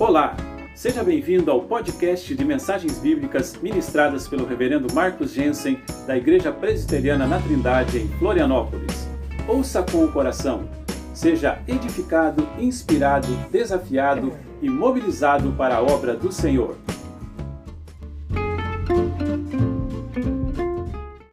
Olá, seja bem-vindo ao podcast de mensagens bíblicas ministradas pelo Reverendo Marcos Jensen, da Igreja Presbiteriana na Trindade, em Florianópolis. Ouça com o coração, seja edificado, inspirado, desafiado e mobilizado para a obra do Senhor.